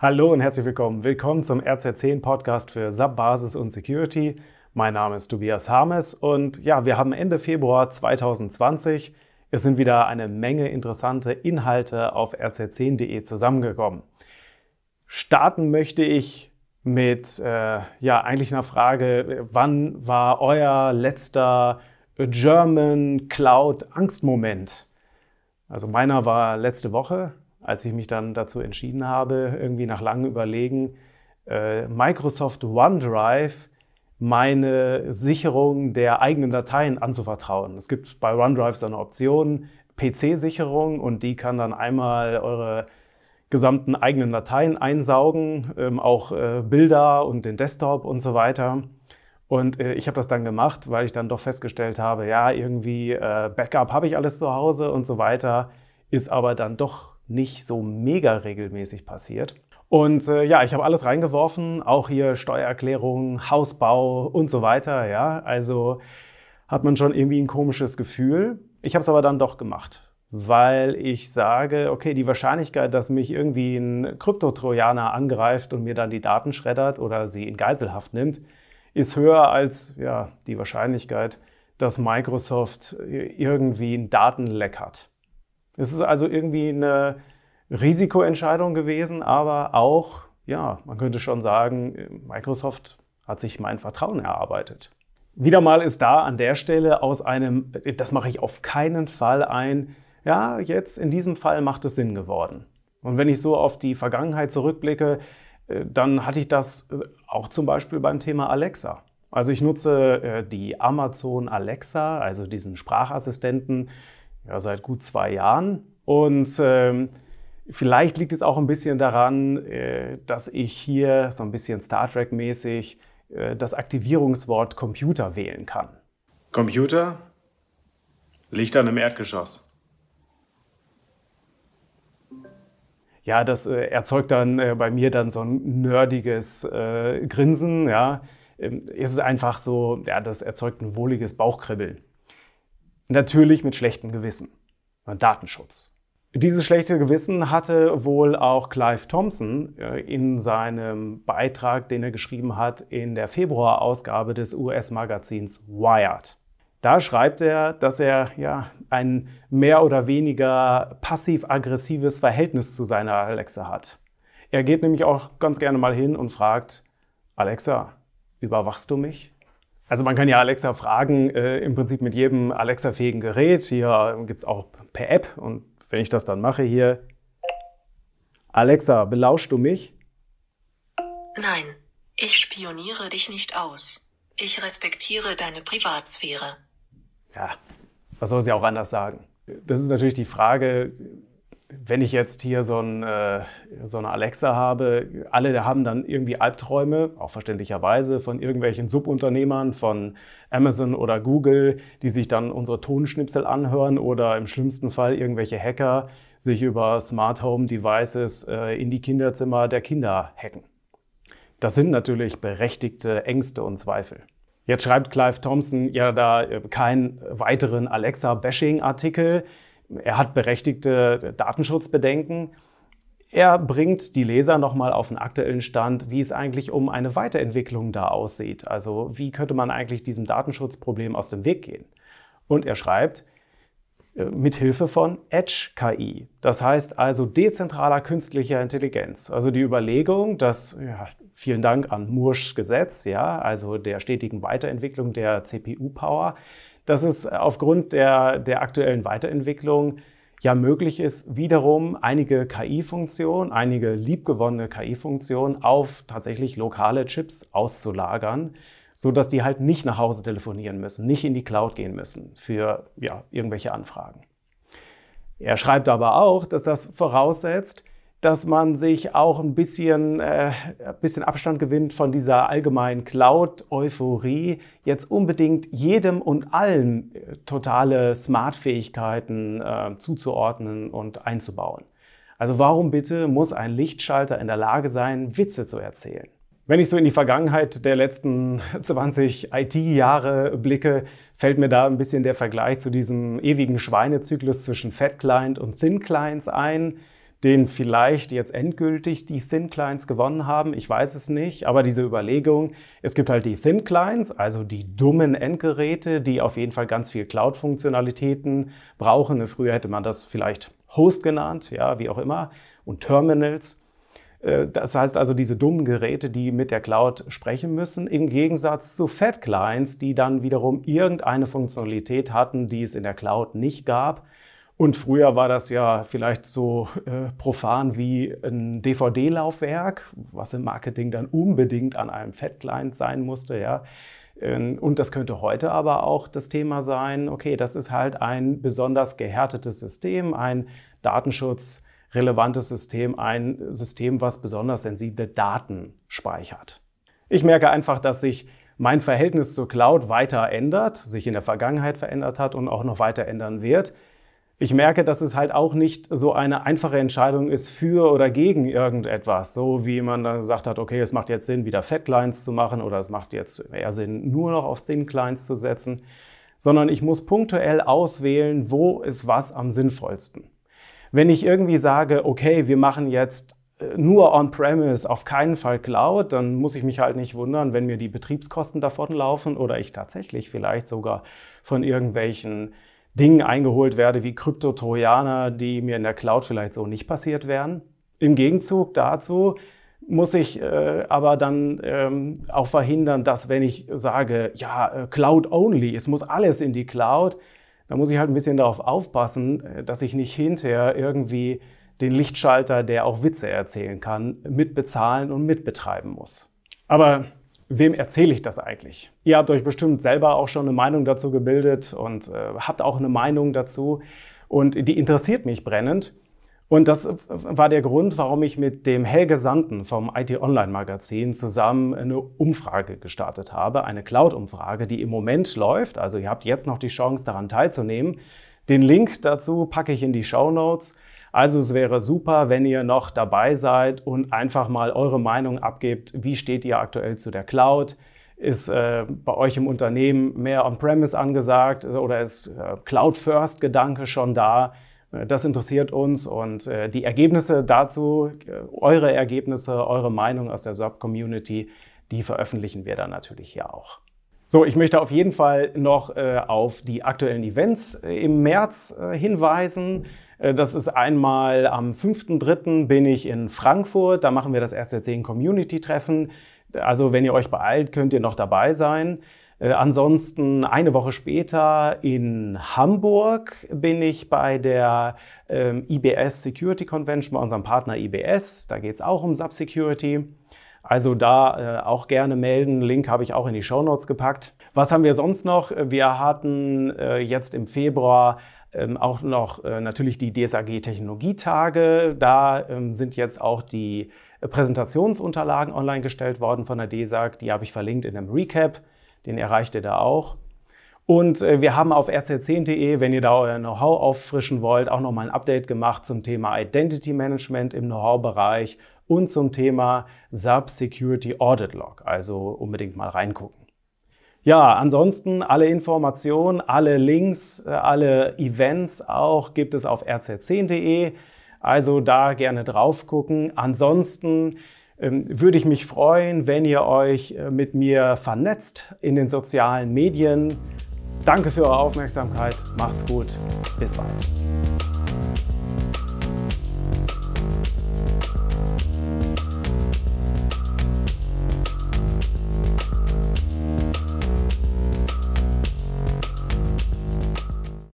Hallo und herzlich willkommen. Willkommen zum RZ10 Podcast für SAP Basis und Security. Mein Name ist Tobias Harmes und ja, wir haben Ende Februar 2020. Es sind wieder eine Menge interessante Inhalte auf rz10.de zusammengekommen. Starten möchte ich mit äh, ja eigentlich einer Frage: Wann war euer letzter German Cloud Angstmoment? Also meiner war letzte Woche als ich mich dann dazu entschieden habe, irgendwie nach langem Überlegen, äh, Microsoft OneDrive meine Sicherung der eigenen Dateien anzuvertrauen. Es gibt bei OneDrive so eine Option, PC-Sicherung, und die kann dann einmal eure gesamten eigenen Dateien einsaugen, ähm, auch äh, Bilder und den Desktop und so weiter. Und äh, ich habe das dann gemacht, weil ich dann doch festgestellt habe, ja, irgendwie Backup habe ich alles zu Hause und so weiter, ist aber dann doch nicht so mega regelmäßig passiert. Und äh, ja, ich habe alles reingeworfen, auch hier Steuererklärung, Hausbau und so weiter. Ja, also hat man schon irgendwie ein komisches Gefühl. Ich habe es aber dann doch gemacht, weil ich sage, okay, die Wahrscheinlichkeit, dass mich irgendwie ein Kryptotrojaner angreift und mir dann die Daten schreddert oder sie in Geiselhaft nimmt, ist höher als ja, die Wahrscheinlichkeit, dass Microsoft irgendwie ein Datenleck hat. Es ist also irgendwie eine Risikoentscheidung gewesen, aber auch, ja, man könnte schon sagen, Microsoft hat sich mein Vertrauen erarbeitet. Wieder mal ist da an der Stelle aus einem, das mache ich auf keinen Fall ein, ja, jetzt in diesem Fall macht es Sinn geworden. Und wenn ich so auf die Vergangenheit zurückblicke, äh, dann hatte ich das äh, auch zum Beispiel beim Thema Alexa. Also ich nutze äh, die Amazon Alexa, also diesen Sprachassistenten, ja, seit gut zwei Jahren. Und ähm, vielleicht liegt es auch ein bisschen daran, äh, dass ich hier so ein bisschen Star Trek-mäßig äh, das Aktivierungswort Computer wählen kann. Computer? Liegt dann im Erdgeschoss. Ja, das äh, erzeugt dann äh, bei mir dann so ein nerdiges äh, Grinsen. Ja. Ähm, es ist einfach so, ja, das erzeugt ein wohliges Bauchkribbeln. Natürlich mit schlechtem Gewissen. Datenschutz. Dieses schlechte Gewissen hatte wohl auch Clive Thompson äh, in seinem Beitrag, den er geschrieben hat in der Februarausgabe des US-Magazins Wired. Da schreibt er, dass er ja ein mehr oder weniger passiv-aggressives Verhältnis zu seiner Alexa hat. Er geht nämlich auch ganz gerne mal hin und fragt, Alexa, überwachst du mich? Also man kann ja Alexa fragen, äh, im Prinzip mit jedem Alexa-fähigen Gerät. Hier gibt es auch per App und wenn ich das dann mache hier, Alexa, belauschst du mich? Nein, ich spioniere dich nicht aus. Ich respektiere deine Privatsphäre. Ja, was soll sie auch anders sagen? Das ist natürlich die Frage, wenn ich jetzt hier so, ein, äh, so, eine Alexa habe, alle haben dann irgendwie Albträume, auch verständlicherweise, von irgendwelchen Subunternehmern, von Amazon oder Google, die sich dann unsere Tonschnipsel anhören oder im schlimmsten Fall irgendwelche Hacker sich über Smart Home Devices äh, in die Kinderzimmer der Kinder hacken. Das sind natürlich berechtigte Ängste und Zweifel. Jetzt schreibt Clive Thompson ja da äh, keinen weiteren Alexa-Bashing-Artikel, er hat berechtigte Datenschutzbedenken. Er bringt die Leser nochmal auf den aktuellen Stand, wie es eigentlich um eine Weiterentwicklung da aussieht. Also wie könnte man eigentlich diesem Datenschutzproblem aus dem Weg gehen? Und er schreibt, äh, mit Hilfe von Edge KI. Das heißt also dezentraler künstlicher Intelligenz. Also die Überlegung, dass ja, vielen Dank an Moore's Gesetz, ja, also der stetigen Weiterentwicklung der CPU-Power, dass es aufgrund der, der aktuellen Weiterentwicklung ja möglich ist, wiederum einige KI-Funktionen, einige liebgewonnene KI-Funktionen auf tatsächlich lokale Chips auszulagern, sodass die halt nicht nach Hause telefonieren müssen, nicht in die Cloud gehen müssen für ja, irgendwelche Anfragen. Er schreibt aber auch, dass das voraussetzt, dass man sich auch ein bisschen, äh, ein bisschen Abstand gewinnt von dieser allgemeinen Cloud-Euphorie, jetzt unbedingt jedem und allen äh, totale Smart-Fähigkeiten äh, zuzuordnen und einzubauen. Also warum bitte muss ein Lichtschalter in der Lage sein, Witze zu erzählen? Wenn ich so in die Vergangenheit der letzten 20 IT-Jahre blicke, fällt mir da ein bisschen der Vergleich zu diesem ewigen Schweinezyklus zwischen Fat Client und Thin Clients ein den vielleicht jetzt endgültig die Thin Clients gewonnen haben. Ich weiß es nicht, aber diese Überlegung, es gibt halt die Thin Clients, also die dummen Endgeräte, die auf jeden Fall ganz viel Cloud-Funktionalitäten brauchen. Früher hätte man das vielleicht Host genannt, ja, wie auch immer, und Terminals. Äh, das heißt also diese dummen Geräte, die mit der Cloud sprechen müssen, im Gegensatz zu Fat Clients, die dann wiederum irgendeine Funktionalität hatten, die es in der Cloud nicht gab. Und früher war das ja vielleicht so äh, profan wie ein DVD-Laufwerk, was im Marketing dann unbedingt an einem Fat Client sein musste, ja. Ähm, und das könnte heute aber auch das Thema sein, okay, das ist halt ein besonders gehärtetes System, ein Datenschutz relevantes System, ein System, was besonders sensible Daten speichert. Ich merke einfach, dass sich mein Verhältnis zur Cloud weiter ändert, sich in der Vergangenheit verändert hat und auch noch weiter ändern wird. Ich merke, dass es halt auch nicht so eine einfache Entscheidung ist für oder gegen irgendetwas. So wie man dann gesagt hat, okay, es macht jetzt Sinn, wieder Fat Clients zu machen oder es macht jetzt eher Sinn, nur noch auf Thin Clients zu setzen. Sondern ich muss punktuell auswählen, wo ist was am sinnvollsten. Wenn ich irgendwie sage, okay, wir machen jetzt äh, nur On-Premise, auf keinen Fall Cloud, dann muss ich mich halt nicht wundern, wenn mir die Betriebskosten davonlaufen oder ich tatsächlich vielleicht sogar von irgendwelchen Dingen eingeholt werde wie Kryptotrojaner, die mir in der Cloud vielleicht so nicht passiert wären. Im Gegenzug dazu muss ich äh, aber dann ähm, auch verhindern, dass wenn ich sage, ja, äh, Cloud only, es muss alles in die Cloud, da muss ich halt ein bisschen darauf aufpassen, äh, dass ich nicht hinterher irgendwie den Lichtschalter, der auch Witze erzählen kann, mitbezahlen und mitbetreiben muss. Aber wem erzähle ich das eigentlich? Ihr habt euch bestimmt selber auch schon eine Meinung dazu gebildet und äh, habt auch eine Meinung dazu und die interessiert mich brennend. Und das war der Grund, warum ich mit dem Helge Sanden vom IT Online Magazin zusammen eine Umfrage gestartet habe, eine Cloud-Umfrage, die im Moment läuft. Also ihr habt jetzt noch die Chance, daran teilzunehmen. Den Link dazu packe ich in die Show Notes. Also es wäre super, wenn ihr noch dabei seid und einfach mal eure Meinung abgebt. Wie steht ihr aktuell zu der Cloud? Ist äh, bei euch im Unternehmen mehr On-Premise angesagt oder ist äh, Cloud-First-Gedanke schon da? Äh, das interessiert uns und äh, die Ergebnisse dazu, äh, eure Ergebnisse, eure Meinung aus der SAP-Community, die veröffentlichen wir dann natürlich hier auch. So, ich möchte auf jeden Fall noch auf die aktuellen Events im März hinweisen. Das ist einmal am 5.3. bin ich in Frankfurt, da machen wir das RC10 Community Treffen. Also wenn ihr euch beeilt, könnt ihr noch dabei sein. Äh, ansonsten eine Woche später in Hamburg bin ich bei der ähm, IBS Security Convention bei unserem Partner IBS. Da geht es auch um Subsecurity. Also da äh, auch gerne melden. Link habe ich auch in die Show Notes gepackt. Was haben wir sonst noch? Wir hatten äh, jetzt im Februar auch noch äh, natürlich die DSAG Technologietage. Da ähm, sind jetzt auch die Präsentationsunterlagen online gestellt worden von der DSAG. Die habe ich verlinkt in einem Recap den erreicht ihr da auch. Und äh, wir haben auf rz10.de, wenn ihr da euer Know-how auffrischen wollt, auch nochmal ein Update gemacht zum Thema Identity Management im Know-how-Bereich und zum Thema SAP Security Audit Log. Also unbedingt mal reingucken. Ja, ansonsten alle Informationen, alle Links, äh, alle Events auch gibt es auf rz10.de. Also da gerne drauf gucken. Ansonsten ähm, würde ich mich freuen, wenn ihr euch äh, mit mir vernetzt in den sozialen Medien. Danke für eure Aufmerksamkeit. Macht's gut. Bis bald.